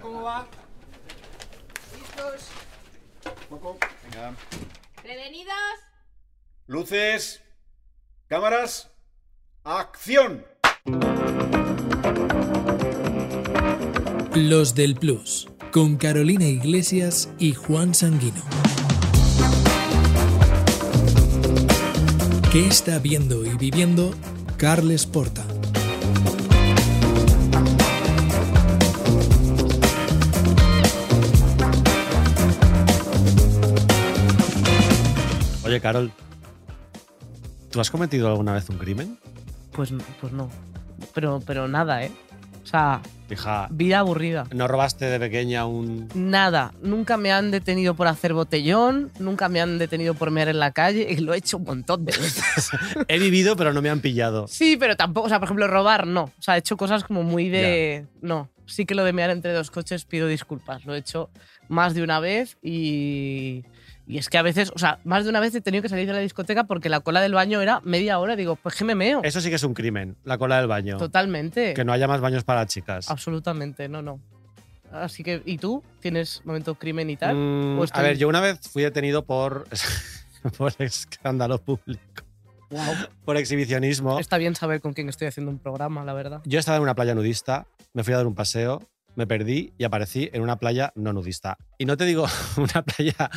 cómo va? ¿Listos? Poco. Venga. ¿Prevenidos? Luces. Cámaras. Acción. Los del Plus, con Carolina Iglesias y Juan Sanguino. ¿Qué está viendo y viviendo Carles Porta? Oye, Carol, ¿tú has cometido alguna vez un crimen? Pues, pues no. Pero, pero nada, ¿eh? O sea, Hija, vida aburrida. ¿no robaste de pequeña un...? Nada. Nunca me han detenido por hacer botellón, nunca me han detenido por mear en la calle y lo he hecho un montón de veces. He vivido, pero no me han pillado. sí, pero tampoco, o sea, por ejemplo, robar, no. O sea, he hecho cosas como muy de... No. Sí que lo de mear entre dos coches pido disculpas. Lo he hecho más de una vez y... Y es que a veces, o sea, más de una vez he tenido que salir de la discoteca porque la cola del baño era media hora. Digo, pues que me meo. Eso sí que es un crimen, la cola del baño. Totalmente. Que no haya más baños para chicas. Absolutamente, no, no. Así que, ¿y tú? ¿Tienes momento crimen y tal? Mm, ¿O a estoy- ver, yo una vez fui detenido por, por escándalo público, Guau. por exhibicionismo. Está bien saber con quién estoy haciendo un programa, la verdad. Yo estaba en una playa nudista, me fui a dar un paseo, me perdí y aparecí en una playa no nudista. Y no te digo una playa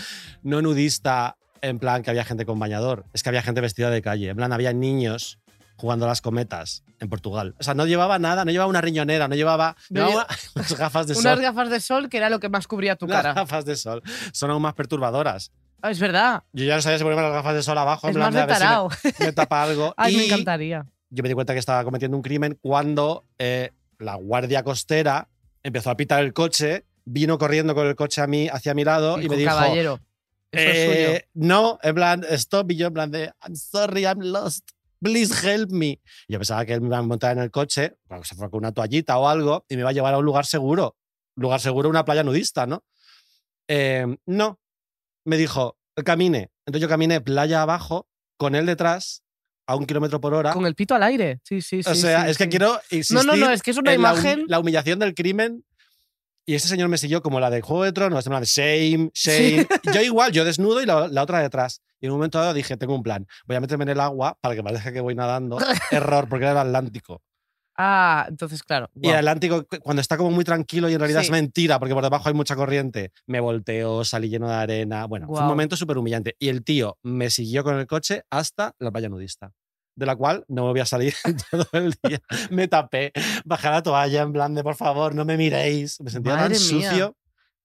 no nudista en plan que había gente con bañador, es que había gente vestida de calle. En plan, había niños jugando a las cometas en Portugal. O sea, no llevaba nada, no llevaba una riñonera, no llevaba, No llevaba unas gafas de Unas sol. gafas de sol que era lo que más cubría tu Unas cara. gafas de sol. Son aún más perturbadoras. Ah, es verdad. Yo ya no sabía si ponerme las gafas de sol abajo, en Es plan más de de a ver si me, me tapa algo. Ay, me Y encantaría. yo me di cuenta que estaba cometiendo un crimen cuando eh, la guardia costera empezó a pitar el coche, vino corriendo con el coche a mí, hacia mi lado y, Hijo me dijo, caballero. Eso es suyo. eh, no, en plan, stop, y yo en plan de, I'm sorry, I'm lost, please help me. Y yo pensaba que él me iba a montar en el coche, se fue con una toallita o algo, y me iba a llevar a un lugar seguro. Lugar seguro, una playa nudista, ¿no? Eh, no, me dijo, camine. Entonces yo caminé playa abajo, con él detrás, a un kilómetro por hora. Con el pito al aire. Sí, sí, sí. o sea, sí, es que sí. quiero insistir No, no, no, es que es una en la imagen. La, humillación del crimen. Y este señor me siguió como la de Juego de Tronos, plan de shame, shame. Yo igual, yo desnudo y la, la otra detrás. Y en un momento dado dije, tengo un plan. Voy a meterme en el agua para que parezca que voy nadando. Error, porque era el Atlántico. Ah, entonces, claro. Y el Atlántico, cu- cuando está como muy tranquilo y en realidad Sí. es mentira, porque por debajo hay mucha corriente, me volteó, salí lleno de arena. Bueno, fue un momento súper humillante. Y el tío me siguió con el coche hasta la playa nudista, de la cual no me voy a salir todo el día. Me tapé, bajé la toalla en plan de por favor, no me miréis. Me sentía Madre tan mía. sucio.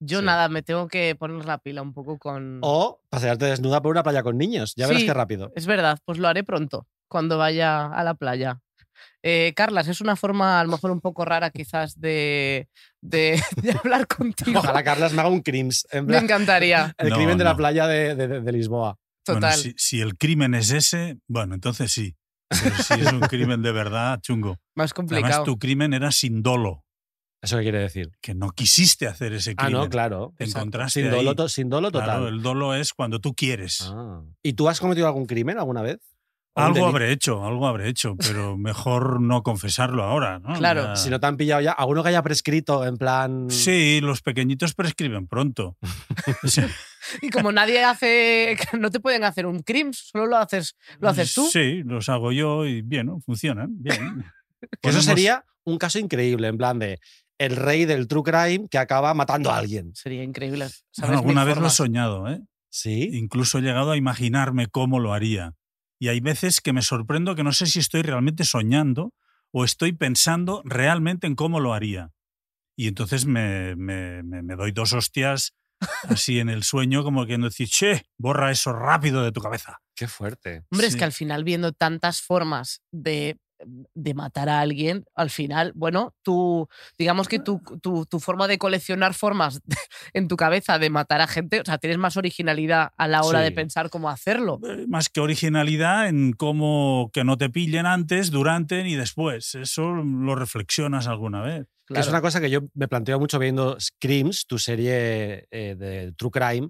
Yo Sí. nada, me tengo que poner la pila un poco con. O pasearte desnuda por una playa con niños. Ya verás Sí. qué rápido. Es verdad, pues lo haré pronto, cuando vaya a la playa. Eh, Carlas, es una forma a lo mejor un poco rara quizás de, de, de hablar contigo. Ojalá Carlas me haga un crims. En Me encantaría, el No, crimen de la playa de, de- Lisboa. total. Bueno, si, si el crimen es ese, bueno, entonces sí. Pero si es un crimen de verdad, chungo. Más Además, complicado. tu crimen era sin dolo, ¿Eso qué quiere decir? que no quisiste hacer ese Ah, crimen. no, claro. Te Exacto. encontraste sin, dolo, ahí. to- sin dolo total. Claro, el dolo es cuando tú quieres. Ah. ¿Y tú has cometido algún crimen alguna vez? ¿O un Algo habré hecho, algo habré hecho, pero mejor no confesarlo ahora, ¿no? Claro. Ya- Si no te han pillado ya, alguno que haya prescrito en plan. Sí, los pequeñitos prescriben pronto. Y como nadie hace, no te pueden hacer un crimen, solo lo haces, lo haces tú. Sí, los hago yo y bien, ¿no? funcionan. Bien. Eso sería un caso increíble, en plan de el rey del true crime que acaba matando a alguien. Sería increíble. Bueno, ¿sabes? alguna vez lo he soñado, ¿eh? Sí. Incluso he llegado a imaginarme cómo lo haría. Y hay veces que me sorprendo que no sé si estoy realmente soñando o estoy pensando realmente en cómo lo haría. Y entonces me, me- me- me doy dos hostias así en el sueño, como que no decir, che, borra eso rápido de tu cabeza. Qué fuerte. Hombre, es que al final viendo tantas formas de, de matar a alguien, al final, bueno, tú, digamos que tu, tu, tu forma de coleccionar formas en tu cabeza de matar a gente, o sea, tienes más originalidad a la hora de pensar cómo hacerlo. Eh, Más que originalidad en cómo que no te pillen antes, durante y después. Eso lo reflexionas alguna vez. Que es una cosa que yo me planteo mucho viendo Screams, tu serie eh, de True Crime,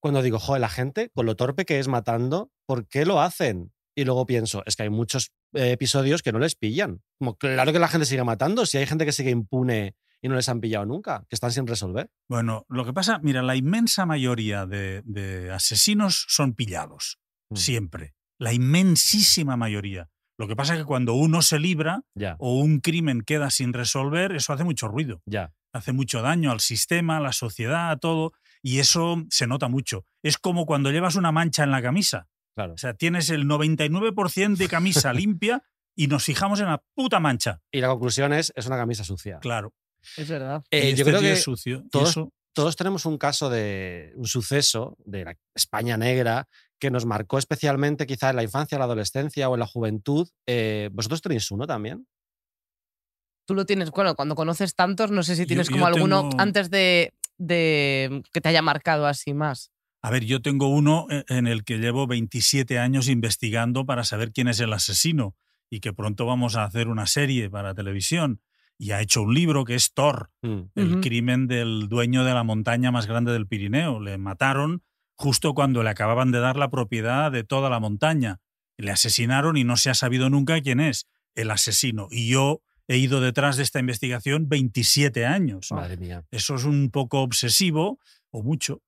cuando digo, joder, la gente, con lo torpe que es matando, ¿por qué lo hacen? Y luego pienso, es que hay muchos episodios que no les pillan. Como claro que la gente sigue matando, si hay gente que sigue impune y no les han pillado nunca, que están sin resolver. Bueno, lo que pasa, mira, la inmensa mayoría de, de asesinos son pillados, Mm. siempre. La inmensísima mayoría. Lo que pasa es que cuando uno se libra Ya, o un crimen queda sin resolver, eso hace mucho ruido. ya. hace mucho daño al sistema, a la sociedad, a todo, y eso se nota mucho. Es como cuando llevas una mancha en la camisa. Claro. O sea, tienes el 99% de camisa limpia y nos fijamos en la puta mancha. Y la conclusión es, es una camisa sucia. Claro. Es verdad. Eh, yo este creo que es sucio. todos- eso- todos tenemos un caso de un suceso de la España negra que nos marcó especialmente quizá en la infancia, la adolescencia o en la juventud. Eh, ¿Vosotros tenéis uno también? Tú lo tienes, bueno, cuando conoces tantos, no sé si tienes yo como alguno tengo- antes de, de que te haya marcado así más. A ver, yo tengo uno e- en el que llevo 27 años investigando para saber quién es el asesino y que pronto vamos a hacer una serie para televisión. Y ha hecho un libro que es Thor, Mm. el crimen del dueño de la montaña más grande del Pirineo. Le mataron justo cuando le acababan de dar la propiedad de toda la montaña. Le asesinaron y no se ha sabido nunca quién es el asesino. Y yo he ido detrás de esta investigación 27 años. Madre mía. Eso es un poco obsesivo, o mucho,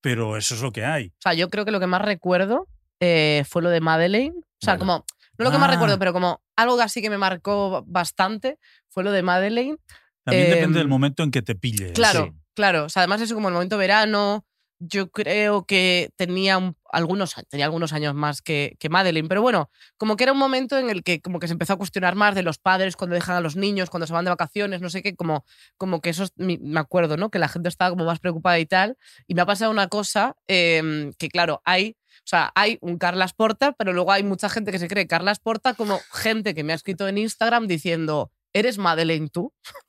pero eso es lo que hay. O sea, yo creo que lo que más recuerdo eh, fue lo de Madeleine. O sea, como, no lo que más Ah. recuerdo, pero como algo que así que me marcó bastante fue lo de Madeleine. También Em, depende del momento en que te pille. Claro, sí. claro. O sea, además eso como el momento verano. Yo creo que tenía un- algunos, tenía algunos años más que, que Madeline, pero bueno, como que era un momento en el que como que se empezó a cuestionar más de los padres cuando dejan a los niños, cuando se van de vacaciones, no sé qué, como, como que eso me acuerdo, ¿no? Que la gente estaba como más preocupada y tal. Y me ha pasado una cosa em, que, claro, hay, o sea, hay un Carlas Porta, pero luego hay mucha gente que se cree Carlas Porta como gente que me ha escrito en Instagram diciendo, ¿eres Madeleine tú?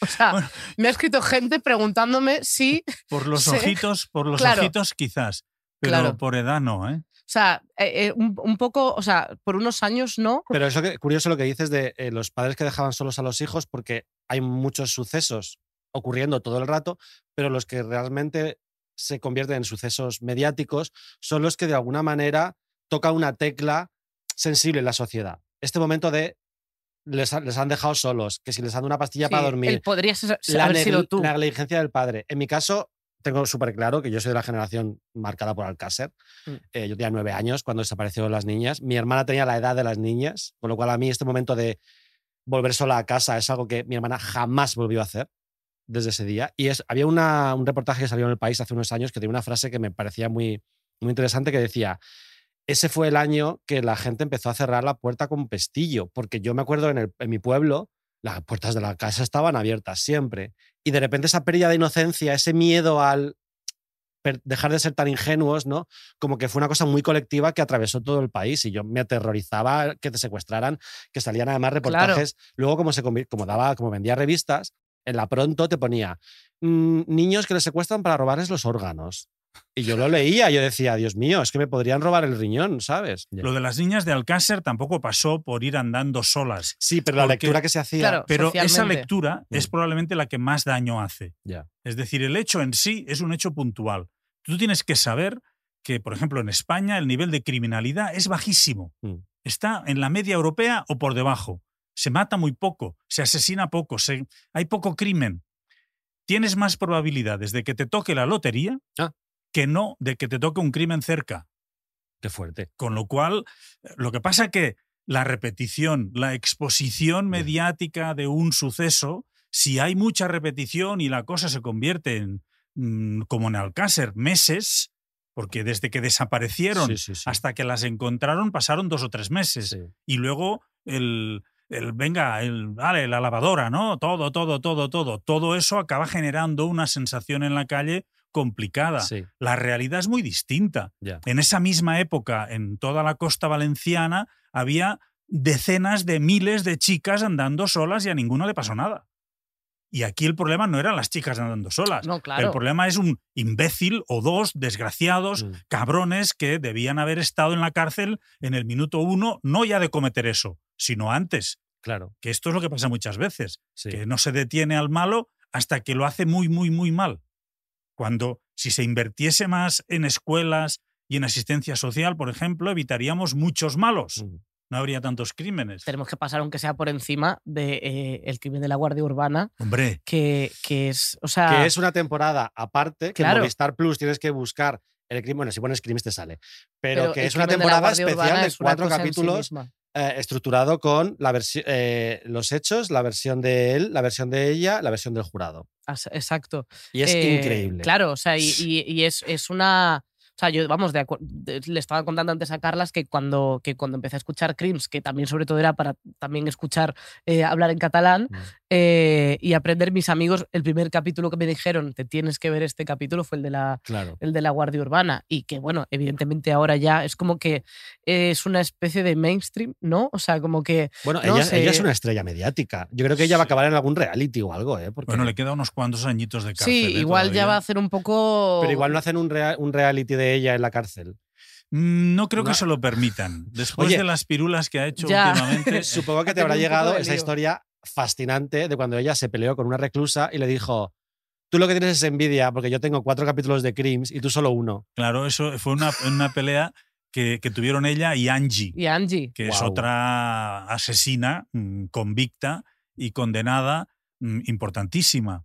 O sea, Bueno. me ha escrito gente preguntándome si, por los ojitos, por los Claro. ojitos quizás, pero Claro. por edad no, ¿eh? o sea, eh, eh, un, un poco, o sea, por unos años no. Pero eso que curioso lo que dices de eh, los padres que dejaban solos a los hijos, porque hay muchos sucesos ocurriendo todo el rato, pero los que realmente se convierten en sucesos mediáticos son los que de alguna manera tocan una tecla sensible en la sociedad. Este momento de les, les han dejado solos, que si les han dado una pastilla para dormir, Él podría ser- la, haber sido negli- tú. la negligencia del padre. En mi caso, tengo súper claro que yo soy de la generación marcada por Alcácer. Mm. Eh, yo tenía nueve años cuando desaparecieron las niñas. Mi hermana tenía la edad de las niñas, con lo cual a mí este momento de volver sola a casa es algo que mi hermana jamás volvió a hacer desde ese día. Y es, había una- un reportaje que salió en el país hace unos años que tenía una frase que me parecía muy, muy interesante que decía, ese fue el año que la gente empezó a cerrar la puerta con pestillo, porque yo me acuerdo en, el- en mi pueblo, las puertas de la casa estaban abiertas siempre. Y de repente esa pérdida de inocencia, ese miedo al dejar de ser tan ingenuos, ¿no? Como que fue una cosa muy colectiva que atravesó todo el país y yo me aterrorizaba que te secuestraran, que salían además reportajes. Luego, como, se como, daba, como vendía revistas, en la pronto te ponía "Mm, niños que les secuestran para robarles los órganos. Y yo lo leía, yo decía, Dios mío, es que me podrían robar el riñón, ¿sabes? Lo de las niñas de Alcácer tampoco pasó por ir andando solas. Sí, pero la lectura que se hacía. Claro. Pero esa lectura es Mm. probablemente la que más daño hace. Ya. Es decir, el hecho en sí es un hecho puntual. Tú tienes que saber que, por ejemplo, en España el nivel de criminalidad es bajísimo. Mm. Está en la media europea o por debajo. Se mata muy poco, se asesina poco, se- hay poco crimen. Tienes más probabilidades de que te toque la lotería Ah. Que no de que te toque un crimen cerca. Qué fuerte. Con lo cual, lo que pasa que la repetición, la exposición mediática de un suceso, si hay mucha repetición y la cosa se convierte en, mm, como en Alcácer, meses, porque desde que desaparecieron Sí, sí, sí. hasta que las encontraron pasaron dos o tres meses. Y luego el, el venga, el, vale, la lavadora, ¿no? Todo, todo, todo, todo. Todo eso acaba generando una sensación en la calle complicada. Sí, La realidad es muy distinta. En esa misma época, en toda la costa valenciana, había decenas de miles de chicas andando solas y a ninguna le pasó nada. Y aquí el problema no eran las chicas andando solas. No, claro. El problema es un imbécil o dos desgraciados, Mm. cabrones que debían haber estado en la cárcel en el minuto uno, no ya de cometer eso, sino antes. Claro. Que esto es lo que pasa muchas veces, Sí. que no se detiene al malo hasta que lo hace muy, muy, muy mal. Cuando si se invirtiese más en escuelas y en asistencia social, por ejemplo, evitaríamos muchos malos. No habría tantos crímenes. Tenemos que pasar, aunque sea por encima, de eh, el crimen de la Guardia Urbana, Hombre, que, que es. O sea. que es una temporada aparte que en Claro. Movistar Plus tienes que buscar el crimen. Bueno, si pones crimes te sale. Pero, pero que es una de temporada especial Urbana de es cuatro sí capítulos. Eh, estructurado con la eh, los hechos, la versión de él, la versión de ella, la versión del jurado. Exacto. Y es Eh, increíble. Claro, o sea, y, y- y es, es una. O sea, yo, vamos, de de- le estaba contando antes a Carlas que cuando, que cuando empecé a escuchar Crims, que también sobre todo era para también escuchar eh, hablar en catalán Mm. eh, y aprender mis amigos, el primer capítulo que me dijeron, te tienes que ver este capítulo, fue el de la, Claro. el de la Guardia Urbana. Y que, bueno, evidentemente ahora ya es como que es una especie de mainstream, ¿no? O sea, como que. Bueno, no ella, sé. ella es una estrella mediática. Yo creo que ella va a acabar en algún reality o algo, ¿eh? Porque- bueno, le queda unos cuantos añitos de cárcel. sí, ¿eh? igual ya va a hacer un poco. Pero igual no hacen un, rea- un reality de ella en la cárcel. Mm, No creo que se lo permitan. Después Oye, de las pirulas que ha hecho Ya. últimamente. Supongo que te habrá llegado esa historia fascinante de cuando ella se peleó con una reclusa y le dijo, tú lo que tienes es envidia porque yo tengo cuatro capítulos de Crims y tú solo uno. Claro, eso fue una, una pelea que, que tuvieron ella y Angie, Y Angie. que es otra asesina mm, convicta y condenada mm, importantísima.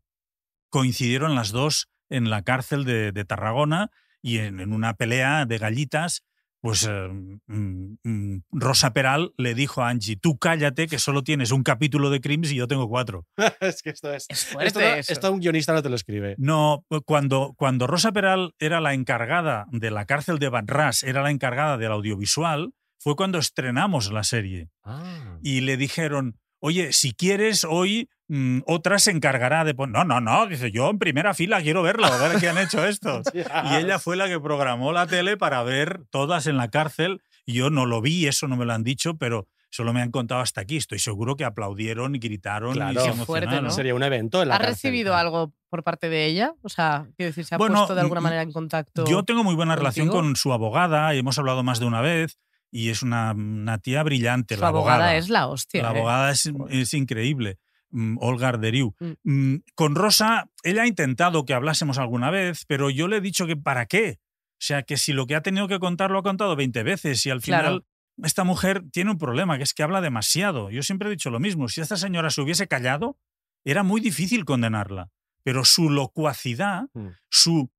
Coincidieron las dos en la cárcel de, de Tarragona y en, en una pelea de gallitas, pues eh, mm, mm, Rosa Peral le dijo a Angie, tú cállate que solo tienes un capítulo de Crims y yo tengo cuatro. es que esto es... Es Esto, fuerte un guionista no te lo escribe. No, cuando, cuando Rosa Peral era la encargada de la cárcel de Badras, era la encargada del audiovisual, fue cuando estrenamos la serie. Ah. Y le dijeron, oye, si quieres, hoy mm, otra se encargará de poner... No, no, no, dice, yo en primera fila quiero verlo, a ver qué han hecho estos. Y ella fue la que programó la tele para ver todas en la cárcel. Yo no lo vi, eso no me lo han dicho, pero solo me han contado hasta aquí. Estoy seguro que aplaudieron y gritaron Claro. y se fuerte. ¿no? Sería un evento en la ¿Has cárcel. recibido algo por parte de ella? O sea, quiero decir, ¿se ha Bueno, puesto de alguna manera en contacto? Yo tengo muy buena relación con su abogada y hemos hablado más de una vez. Y es una, una tía brillante, Su la abogada. abogada es la hostia. La ¿eh? abogada es, es increíble. mm, Olga Arderiu. Mm. Mm, Con Rosa, ella ha intentado que hablásemos alguna vez, pero yo le he dicho que ¿para qué? O sea, que si lo que ha tenido que contar lo ha contado 20 veces y al final Claro. esta mujer tiene un problema, que es que habla demasiado. Yo siempre he dicho lo mismo. Si esta señora se hubiese callado, era muy difícil condenarla. Pero su locuacidad, Mm. su,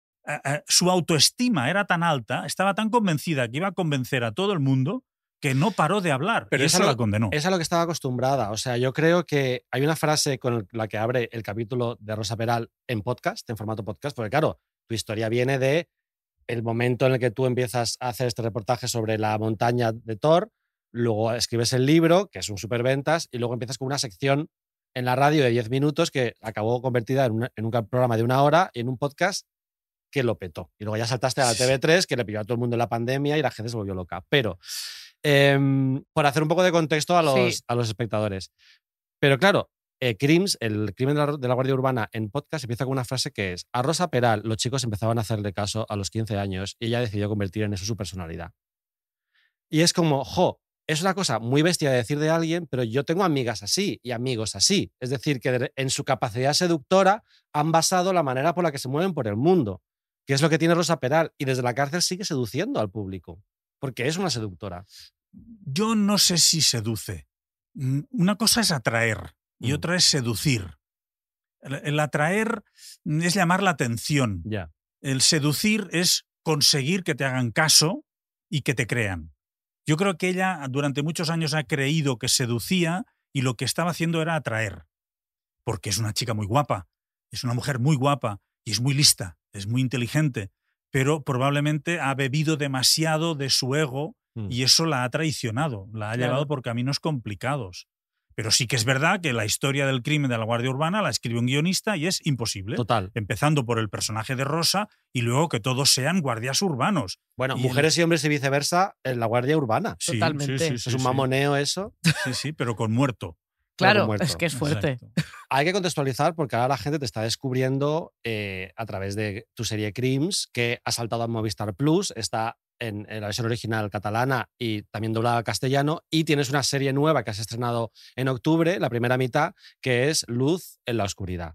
su autoestima era tan alta, estaba tan convencida que iba a convencer a todo el mundo que no paró de hablar. Pero y eso lo- la condenó. Es a lo que estaba acostumbrada. O sea, yo creo que hay una frase con la que abre el capítulo de Rosa Peral en podcast, en formato podcast, porque claro, tu historia viene de el momento en el que tú empiezas a hacer este reportaje sobre la montaña de Thor, luego escribes el libro, que es un superventas, y luego empiezas con una sección en la radio de 10 minutos que acabó convertida en, una- en un programa de una hora y en un podcast que lo petó. Y luego ya saltaste a la Sí. TV3, que le pilló a todo el mundo en la pandemia y la gente se volvió loca. Pero, em, por hacer un poco de contexto a los, Sí. a los espectadores. Pero claro, eh, Crims, el crimen de la, de la Guardia Urbana en podcast, empieza con una frase que es: A Rosa Peral, los chicos empezaban a hacerle caso a los 15 años y ella decidió convertir en eso su personalidad. Y es como, jo, es una cosa muy bestia de decir de alguien, pero yo tengo amigas así y amigos así. Es decir, que en su capacidad seductora han basado la manera por la que se mueven por el mundo, que es lo que tiene Rosa Peral. Y desde la cárcel sigue seduciendo al público, porque es una seductora. Yo no sé si seduce. Mm, Una cosa es atraer y Mm. otra es seducir. El, el atraer es llamar la atención. El seducir es conseguir que te hagan caso y que te crean. Yo creo que ella durante muchos años ha creído que seducía y lo que estaba haciendo era atraer. Porque es una chica muy guapa, es una mujer muy guapa y es muy lista, es muy inteligente, pero probablemente ha bebido demasiado de su ego Mm. y eso la ha traicionado, la ha Claro. llevado por caminos complicados. Pero sí que es verdad que la historia del crimen de la Guardia Urbana la escribe un guionista y es imposible. Total. Empezando por el personaje de Rosa y luego que todos sean guardias urbanos. Bueno, Y el- mujeres y hombres y viceversa en la Guardia Urbana. Sí, Totalmente. sí, sí, es un sí. mamoneo eso. Sí, sí, pero con muerto. Claro, es que es fuerte. Exacto. Hay que contextualizar porque ahora la gente te está descubriendo eh, a través de tu serie Crims que ha saltado a Movistar Plus, está en, en la versión original catalana y también doblada al castellano, y tienes una serie nueva que has estrenado en octubre, la primera mitad, que es Luz en la oscuridad,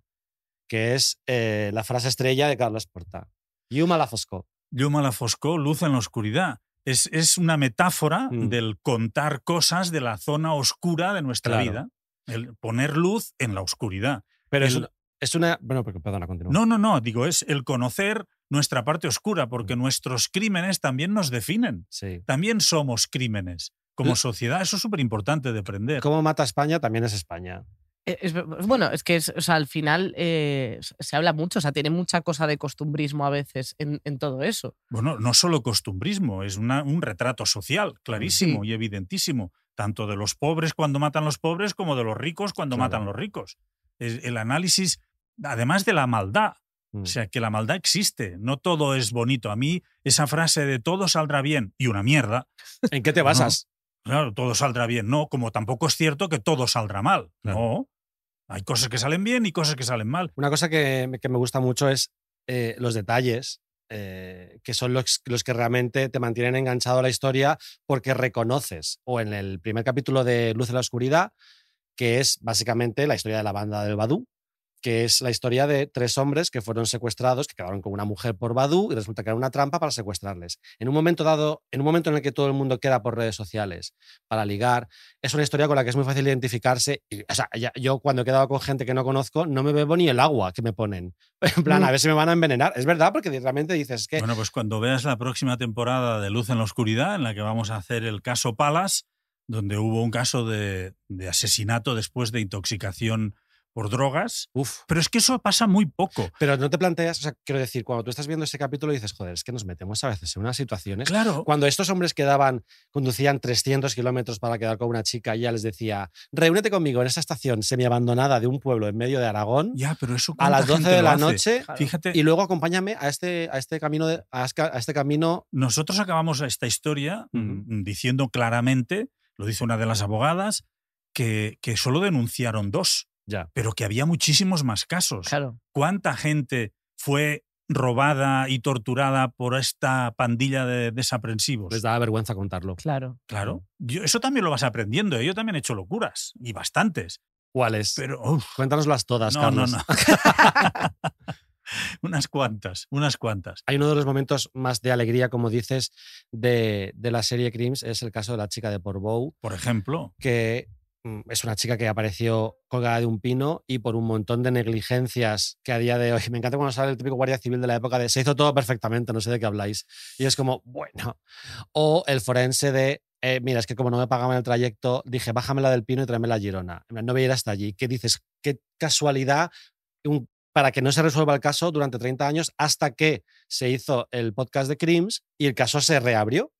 que es eh, la frase estrella de Carlos Porta. Yuma la Fosco. Llum a la foscor, luz en la oscuridad. Es, es una metáfora Mm. del contar cosas de la zona oscura de nuestra Claro. vida. El poner luz en la oscuridad. Pero es El- una, es una. Bueno, perdona, continúa. No, no, no, digo, es el conocer nuestra parte oscura, Mm. porque nuestros crímenes también nos definen. Sí. También somos crímenes. Como sociedad, eso es súper importante de aprender. Cómo mata España también es España. Eh, es- bueno, es que es, o sea, al final eh, se- se habla mucho, o sea, tiene mucha cosa de costumbrismo a veces en, en todo eso. Bueno, no solo costumbrismo, es una- un retrato social clarísimo Sí. y evidentísimo, tanto de los pobres cuando matan los pobres como de los ricos cuando Claro. matan los ricos. Es el análisis, además de la maldad, Mm. o sea, que la maldad existe, no todo es bonito. A mí esa frase de todo saldrá bien y una mierda, ¿En qué te No. basas? claro, todo saldrá bien, no, como tampoco es cierto que todo saldrá mal, Claro. no. Hay cosas que salen bien y cosas que salen mal. Una cosa que, me- que me gusta mucho es eh, los detalles, eh, que son los, los que realmente te mantienen enganchado a la historia porque reconoces, o en el primer capítulo de Luz en la Oscuridad, que es básicamente la historia de la banda del Badú, que es la historia de tres hombres que fueron secuestrados, que quedaron con una mujer por Badú y resulta que era una trampa para secuestrarles. En un momento dado, en un momento en el que todo el mundo queda por redes sociales para ligar, es una historia con la que es muy fácil identificarse. Y, o sea, ya- yo cuando he quedado con gente que no conozco, no me bebo ni el agua que me ponen. En plan, Mm. a ver si me van a envenenar. Es verdad, porque realmente dices es que. Bueno, pues cuando veas la próxima temporada de Luz en la Oscuridad, en la que vamos a hacer el caso Palas, donde hubo un caso de, de asesinato después de intoxicación por drogas. Uf. Pero es que eso pasa muy poco. Pero no te planteas, o sea, quiero decir, cuando tú estás viendo ese capítulo dices, joder, es que nos metemos a veces en unas situaciones. Claro. Cuando estos hombres quedaban, conducían 300 kilómetros para quedar con una chica, y ella les decía, reúnete conmigo en esta estación semiabandonada de un pueblo en medio de Aragón Ya, pero eso a las ¿cuánta 12 gente de la noche Claro. Fíjate, y luego acompáñame a este, a este camino, de- a este- este camino nosotros acabamos esta historia Ujú. mm, diciendo claramente, lo dice una de las abogadas, que, que solo denunciaron dos, ya. pero que había muchísimos más casos. Claro. ¿Cuánta gente fue robada y torturada por esta pandilla de desaprensivos? Les daba vergüenza contarlo. Claro. Claro. Yo- eso también lo vas aprendiendo. ¿eh? Yo también he hecho locuras, y bastantes. ¿Cuáles? Pero, uf, Cuéntanoslas todas, no, no, Carlos. no. unas cuantas, unas cuantas. Hay uno de los momentos más de alegría, como dices, de, de la serie Crims, es el caso de la chica de Portbou, Por ejemplo, que es una chica que apareció colgada de un pino y por un montón de negligencias que a día de hoy, me encanta cuando sale el típico guardia civil de la época de se hizo todo perfectamente, no sé de qué habláis. Y es como, bueno. O el forense de, eh, mira, es que como no me pagaban el trayecto, dije, bájamela del pino y tráemela a Girona. No voy a ir hasta allí. ¿Qué dices? Qué casualidad para que no se resuelva el caso durante 30 años hasta que se hizo el podcast de Crims y el caso se reabrió.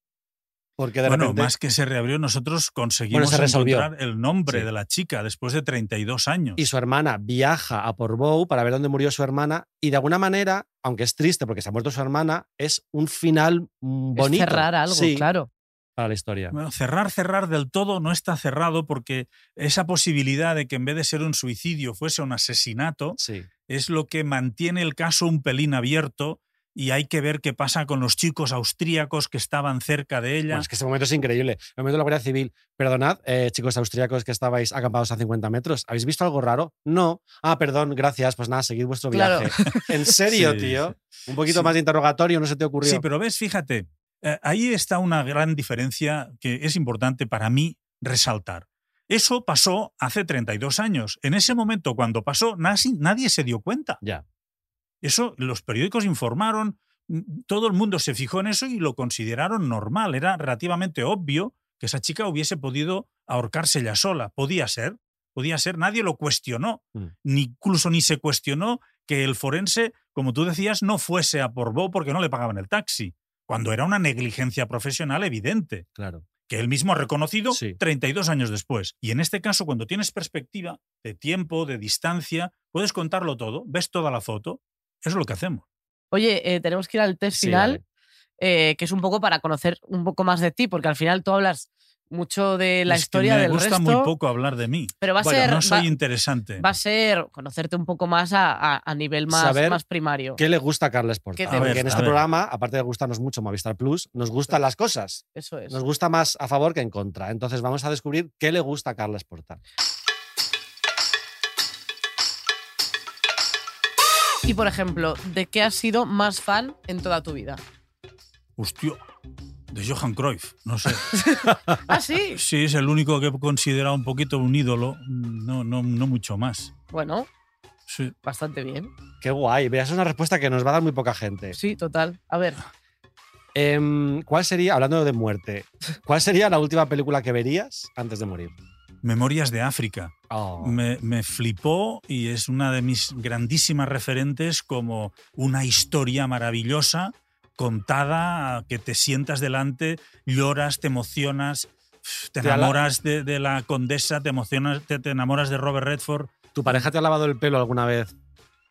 Porque de bueno, repente... más que se reabrió, nosotros conseguimos se resolvió. encontrar el nombre Sí. de la chica después de 32 años. y su hermana viaja a Portbou para ver dónde murió su hermana y de alguna manera, aunque es triste porque se ha muerto su hermana, es un final mm, bonito. Es cerrar algo, Sí, claro. para la historia. Bueno, cerrar, cerrar del todo no está cerrado porque esa posibilidad de que en vez de ser un suicidio fuese un asesinato Sí. es lo que mantiene el caso un pelín abierto y hay que ver qué pasa con los chicos austríacos que estaban cerca de ella. Bueno, es que ese momento es increíble. El momento de la Guardia Civil. Perdonad, eh, chicos austríacos que estabais acampados a 50 metros. ¿Habéis visto algo raro? No. Ah, perdón, gracias. Pues nada, seguid vuestro Claro. viaje. ¿En serio, Sí, tío? Un poquito Sí. más de interrogatorio, ¿no se te ocurrió? Sí, pero ves, fíjate, eh, ahí está una gran diferencia que es importante para mí resaltar. Eso pasó hace 32 años. En ese momento, cuando pasó, nadie se dio cuenta. Ya. Eso los periódicos informaron, mm, todo el mundo se fijó en eso y lo consideraron normal. Era relativamente obvio que esa chica hubiese podido ahorcarse ella sola. Podía ser, podía ser, nadie lo cuestionó. Mm. Ni, incluso ni se cuestionó que el forense, como tú decías, no fuese a Portbou porque no le pagaban el taxi, cuando era una negligencia profesional evidente Claro. que él mismo ha reconocido Sí. 32 años después. Y en este caso, cuando tienes perspectiva de tiempo, de distancia, puedes contarlo todo, ves toda la foto. Eso es lo que hacemos. Oye, eh, tenemos que ir al test Sí, final, eh, que es un poco para conocer un poco más de ti, porque al final tú hablas mucho de la Es historia me del gusta resto, muy poco hablar de mí. pero va a Bueno, ser No va, soy interesante. va a ser conocerte un poco más a, a- a nivel más, Saber más primario. ¿Qué le gusta a Carles Porta? ¿Qué te Porque gusta? en A este ver. programa, aparte de gustarnos mucho Movistar Plus, nos gustan las cosas. Eso es. Nos gusta más a favor que en contra. Entonces vamos a descubrir qué le gusta a Carles Porta. Y por ejemplo, ¿de qué has sido más fan en toda tu vida? Hostia. De Johan Cruyff, no sé. Ah, sí. Sí, es el único que he considerado un poquito un ídolo, no, no, no mucho más. Bueno, Sí. bastante bien. Qué guay. Veas, es una respuesta que nos va a dar muy poca gente. Sí, total. A ver, Em, ¿Cuál sería, hablando de muerte, cuál sería la última película que verías antes de morir? Memorias de África. Oh. Me, me flipó y es una de mis grandísimas referentes como una historia maravillosa contada, que te sientas delante, lloras, te emocionas, te enamoras de, de la condesa, te emocionas, te, te enamoras de Robert Redford. ¿Tu pareja te ha lavado el pelo alguna vez?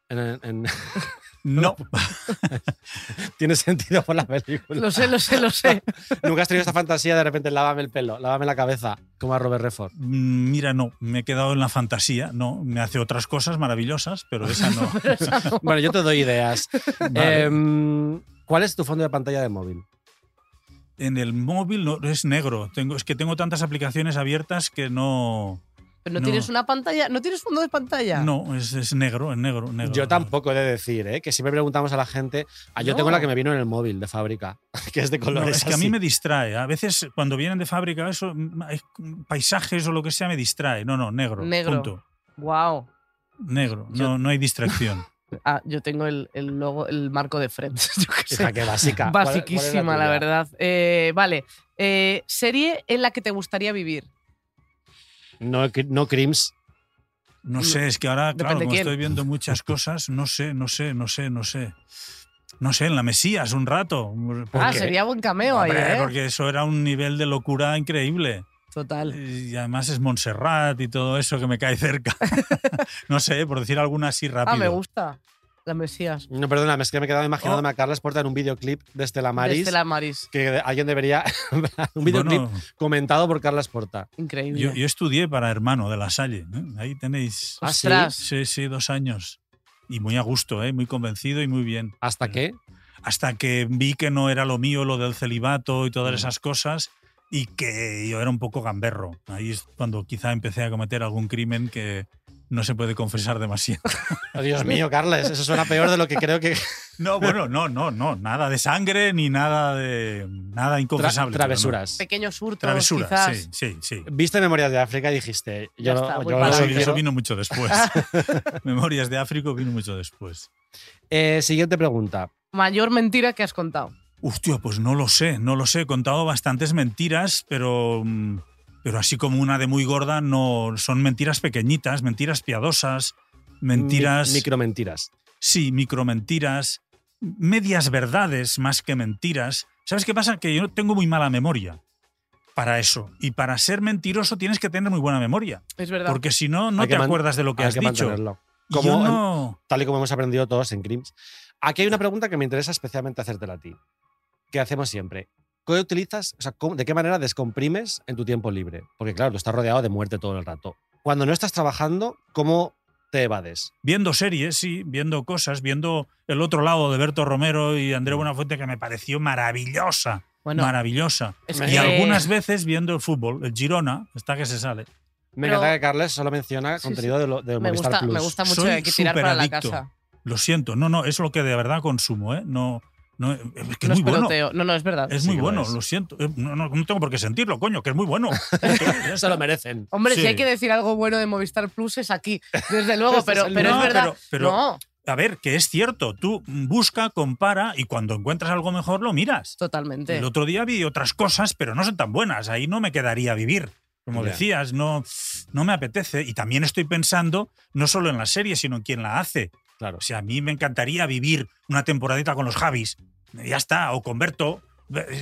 En, en- No, Tiene sentido por la película. lo sé, lo sé, lo sé. Nunca has tenido esta fantasía de repente lávame el pelo, lávame la cabeza, como a Robert Redford. Mm, mira, no, me he quedado en la fantasía, no, me hace otras cosas maravillosas, pero esa no. Bueno, yo te doy ideas. Vale. Em, ¿Cuál es tu fondo de pantalla de móvil? en el móvil no, es negro, tengo, es que tengo tantas aplicaciones abiertas que no... Pero no, No. tienes una pantalla, no tienes fondo de pantalla. No, es, es negro, es negro, negro. Yo tampoco he de decir, ¿eh? que siempre preguntamos a la gente. Ah, yo No. tengo la que me vino en el móvil de fábrica, que es de No, colores. es que a mí me distrae. A veces cuando vienen de fábrica, eso, mm, paisajes o lo que sea, me distrae. No, no, negro. Negro. Punto. Wow. Negro. Yo- No, no hay distracción. Ah, yo tengo el, el logo, el marco de Friends. Yo qué sé. Qué básica. ¿Cuál- cuál es Basiquísima, la, verdad. Eh, vale. Eh, serie en la que te gustaría vivir. No, no Crims. No sé, es que ahora, claro, como estoy viendo muchas cosas, no sé, no sé, no sé, no sé. No sé, en la Mesías un rato. ¿Por Ah, qué? sería buen cameo ahí, ¿eh? porque eso era un nivel de locura increíble. Total. Y además es Montserrat y todo eso que me cae cerca. no sé, por decir alguna así rápido. Ah, me gusta. La Mesías. No, perdona, es que me he quedado imaginándome Oh. a Carles Porta en un videoclip de Estela Maris. Desde la Maris. Que alguien debería. un videoclip Bueno, comentado por Carles Porta. Increíble. yo, yo estudié para hermano de la Salle. ¿eh? Ahí tenéis. Ah, sí. Sí, dos años. Y muy a gusto, ¿eh? muy convencido y muy bien. ¿Hasta qué? Hasta que vi que no era lo mío lo del celibato y Mm. todas esas cosas y que yo era un poco gamberro. Ahí es cuando quizá empecé a cometer algún crimen que no se puede confesar demasiado. Oh, Dios mío, Carles, eso suena peor de lo que creo que. No, bueno, no, no, no. Nada de sangre ni nada de. Nada Tra- inconfesable. no. travesuras. Pequeños hurtos, Travesuras, quizás. sí, sí, sí. Viste Memorias de África y dijiste. Ya Yo, está, voy yo eso vino mucho después. Memorias de África vino mucho después. Eh, siguiente pregunta. Mayor mentira que has contado. Hostia, pues no lo sé, no lo sé. He contado bastantes mentiras, pero, mm, pero así como una de muy gorda, no son mentiras pequeñitas, mentiras piadosas, mentiras. Mi- micromentiras. Sí, micromentiras, medias verdades más que mentiras. ¿Sabes qué pasa? Que yo tengo muy mala memoria para eso. Y para ser mentiroso tienes que tener muy buena memoria. Es verdad. Porque si no, no Hay te acuerdas de lo que Hay has que dicho. mantenerlo. Y Como yo en- no. tal y como hemos aprendido todos en Crims. Aquí hay una pregunta que me interesa especialmente hacértela a ti, que hacemos siempre. ¿Qué utilizas, o sea, de qué manera descomprimes en tu tiempo libre? Porque claro, tú estás rodeado de muerte todo el rato. Cuando no estás trabajando, ¿cómo te evades? Viendo series, sí, viendo cosas, viendo el otro lado de Berto Romero y Mm. André Buenafuente, que me pareció maravillosa. Bueno, maravillosa. es Y algunas veces viendo el fútbol, el Girona, está que se sale. Me Pero- encanta que Carles solo menciona Sí, contenido de, lo- de me Movistar gusta, Plus. me gusta mucho Soy hay que tirar para la superadicto. casa. Lo siento, no, no, es lo que de verdad consumo, ¿eh? No, no, es que No es es muy bueno. peloteo. No, no, es verdad. Es Sí muy lo bueno, es. lo siento. Eh, No, no, no tengo por qué sentirlo, coño, que es muy bueno. Ya Se lo merecen. Hombre, si hay que decir algo bueno de Movistar Plus es aquí, desde luego, pero, pero no, es verdad. pero- pero- no, A ver, que es cierto, tú busca, compara y cuando encuentras algo mejor lo miras. totalmente. El otro día vi otras cosas, pero no son tan buenas. Ahí no me quedaría vivir. Como decías, no, no me apetece. Y también estoy pensando no solo en la serie, sino en quién la hace. Claro. O sea, a mí me encantaría vivir una temporadita con los Javis. Ya está, o con Berto.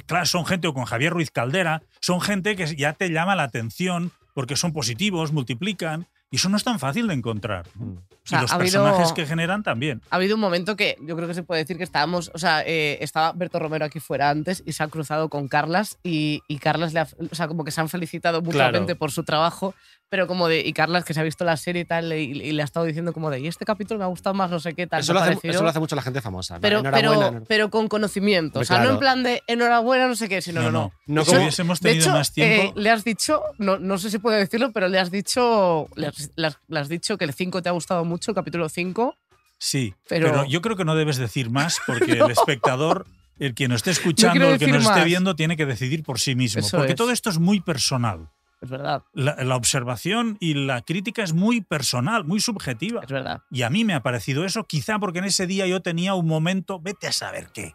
Claro, son gente, o con Javier Ruiz Caldera. Son gente que ya te llama la atención porque son positivos, multiplican. Y eso no es tan fácil de encontrar. Mm. sea, y los ha habido- personajes que generan también. Ha habido un momento que yo creo que se puede decir que estábamos, o sea, eh, estaba Berto Romero aquí fuera antes y se ha cruzado con Carlas y, y Carlas le ha, o sea, como que se han felicitado mutuamente Claro. por su trabajo, pero como de, y Carlas que se ha visto la serie y tal, y, y le ha estado diciendo como de, y este capítulo me ha gustado más, no sé qué tal. Eso lo, ha hace, parecido". eso lo hace mucho la gente famosa. ¿no? pero, pero, pero con conocimiento, o sea, no en plan de enhorabuena, no sé qué, sino no, no. No si como- hubiésemos De tenido hecho, más tiempo. eh, le has dicho, no, no sé si puedo decirlo, pero le has dicho, le has, le has- le has dicho que el 5 te ha gustado mucho, el capítulo 5. Sí, Pero- pero, yo creo que no debes decir más porque No. el espectador El que nos esté escuchando, el que nos esté viendo, tiene que decidir por sí mismo. Eso porque es. todo esto es muy personal. Es verdad, La, la observación y la crítica es muy personal, muy subjetiva. es verdad. Y a mí me ha parecido eso, quizá porque en ese día yo tenía un momento, vete a saber qué.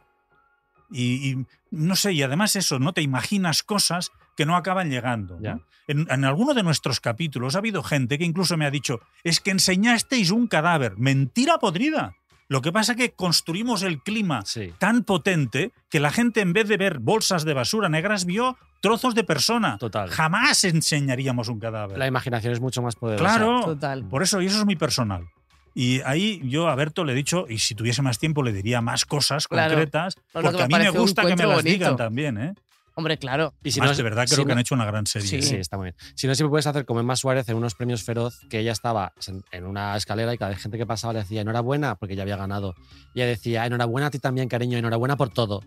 Y, y no sé, y además eso, no te imaginas cosas que no acaban llegando. ¿no? Ya. En, en alguno de nuestros capítulos ha habido gente que incluso me ha dicho, es que enseñasteis un cadáver. Mentira podrida. Lo que pasa es que construimos el clima Sí. tan potente que la gente en vez de ver bolsas de basura negras vio trozos de persona. Total. Jamás enseñaríamos un cadáver. La imaginación es mucho más poderosa. Claro, Total. por eso, y eso es muy personal. Y ahí yo a Berto le he dicho, y si tuviese más tiempo le diría más cosas Claro. concretas, porque a mí me gusta que me las digan también. ¿eh? Hombre, claro. Y si Además, no, de verdad si creo que no- han hecho una gran serie. Sí. ¿eh? Sí, está muy bien. Si no, siempre puedes hacer como Emma Suárez en unos premios feroz, que ella estaba en- una escalera y cada vez gente que pasaba le decía enhorabuena porque ya había ganado. Y ella decía enhorabuena a ti también, cariño, enhorabuena por todo.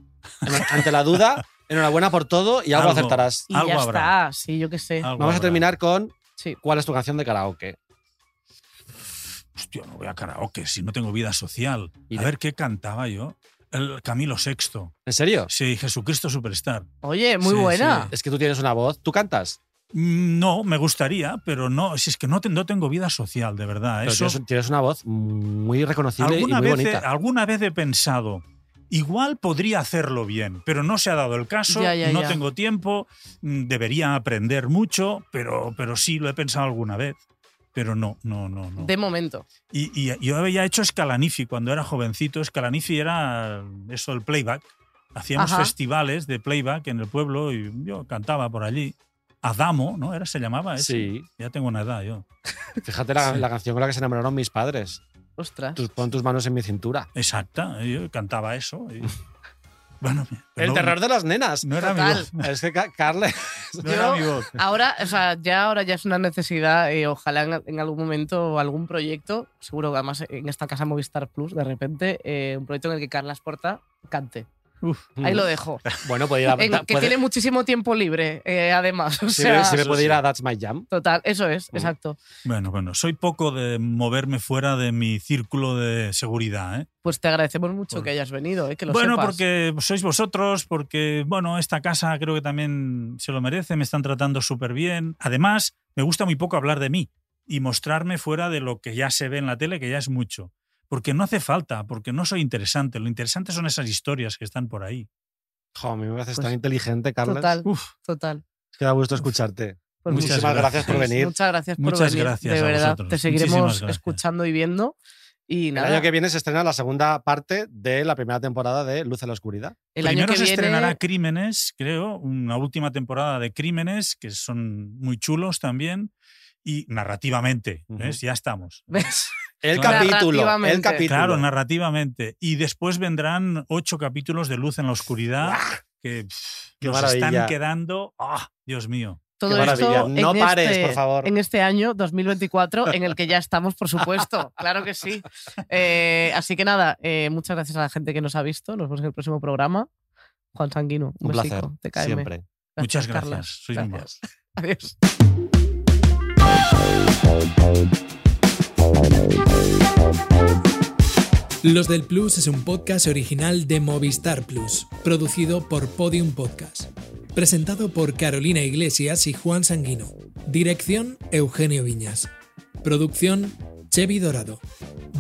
Ante la duda, enhorabuena por todo y algo, Algo. acertarás. Y Algo ya habrá. está, sí, yo qué sé. Algo Vamos a terminar con Sí. ¿cuál es tu canción de karaoke? Hostia, no voy a karaoke si no tengo vida social. Y A de- ver qué cantaba yo. El Camilo VI. ¿En serio? Sí, Jesucristo Superstar. Oye, muy Sí, buena. sí. Es que tú tienes una voz. ¿Tú cantas? Mm, No, me gustaría, pero no, si es que no, te- no tengo vida social, de verdad. Pero Eso, tienes, una voz muy reconocible y alguna, muy vez, he- bonita. alguna vez he pensado, igual podría hacerlo bien, pero no se ha dado el caso, Ya, ya, no ya. tengo tiempo, mm, debería aprender mucho, pero, pero sí lo he pensado alguna vez. Pero no, no, no, no. De momento. Y, y yo había hecho Scalanifi cuando era jovencito. Scalanifi era eso, el playback. Hacíamos Ajá. festivales de playback en el pueblo y yo cantaba por allí. Adamo, ¿no? Era, se llamaba ese. Sí. Ya tengo una edad yo. Fíjate la, Sí. la canción con la que se enamoraron mis padres. Ostras. Tus- pon tus manos en mi cintura. Exacta. Yo cantaba eso. y- bueno, El no- terror de las nenas. No era mi Total. voz. Es que Ca- Carle. No era mi voz. Ahora, o sea, ya ahora ya es una necesidad, eh, ojalá en, en algún momento algún proyecto, seguro que además en esta casa Movistar Plus, de repente, eh, un proyecto en el que Carlas Porta cante. Uf. Ahí lo dejo. Bueno, puede ir a. En- que puede- tiene muchísimo tiempo libre, eh, además. O sí, sea, sí me puede ir a That's My Jam. total, eso es, Mm. exacto. Bueno, bueno, soy poco de moverme fuera de mi círculo de seguridad. ¿eh? Pues te agradecemos mucho Bueno. que hayas venido, eh, que lo bueno, sepas. porque sois vosotros, porque, bueno, esta casa creo que también se lo merece, me están tratando súper bien. Además, me gusta muy poco hablar de mí y mostrarme fuera de lo que ya se ve en la tele, que ya es mucho. Porque no hace falta, porque no soy interesante. Lo interesante son esas historias que están por ahí. Jo, a mí me parece Pues, tan inteligente, Carles. Total, Uf, total. Es que da gusto escucharte. Pues Muchas Muchísimas gracias, por gracias. venir. Muchas gracias por Muchas venir. gracias de verdad, vosotros. te seguiremos escuchando y viendo. Y El nada, año que viene se estrena la segunda parte de la primera temporada de Luz en la Oscuridad. el Primero año que se viene estrenará Crímenes, creo, una última temporada de Crímenes, que son muy chulos también, y narrativamente. ¿ves? Ya estamos. ¿Ves? El Claro. capítulo. El Narrativamente. capítulo. Claro, narrativamente. Y después vendrán ocho capítulos de Luz en la Oscuridad que pff, nos maravilla. están quedando. ¡Ah! Dios mío. Todo esto No en pares, este, por favor. En este año 2024, en el que ya estamos, por supuesto. claro que sí. Eh, así que nada, eh, muchas gracias a la gente que nos ha visto. Nos vemos en el próximo programa. Juan Sanguino, un, Un placer. Te caeme. Siempre. Muchas gracias. Sois Gracias. Adiós. Los del Plus es un podcast original de Movistar Plus, producido por Podium Podcast. Presentado por Carolina Iglesias y Juan Sanguino. Dirección Eugenio Viñas. Producción Chevy Dorado.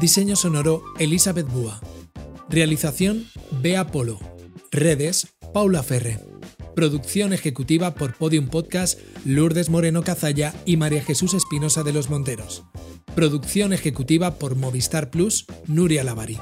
Diseño sonoro Elizabeth Búa. Realización Bea Polo. Redes Paula Ferre. Producción ejecutiva por Podium Podcast Lourdes Moreno Cazalla y María Jesús Espinosa de los Monteros. Producción ejecutiva por Movistar Plus Nuria Lavari.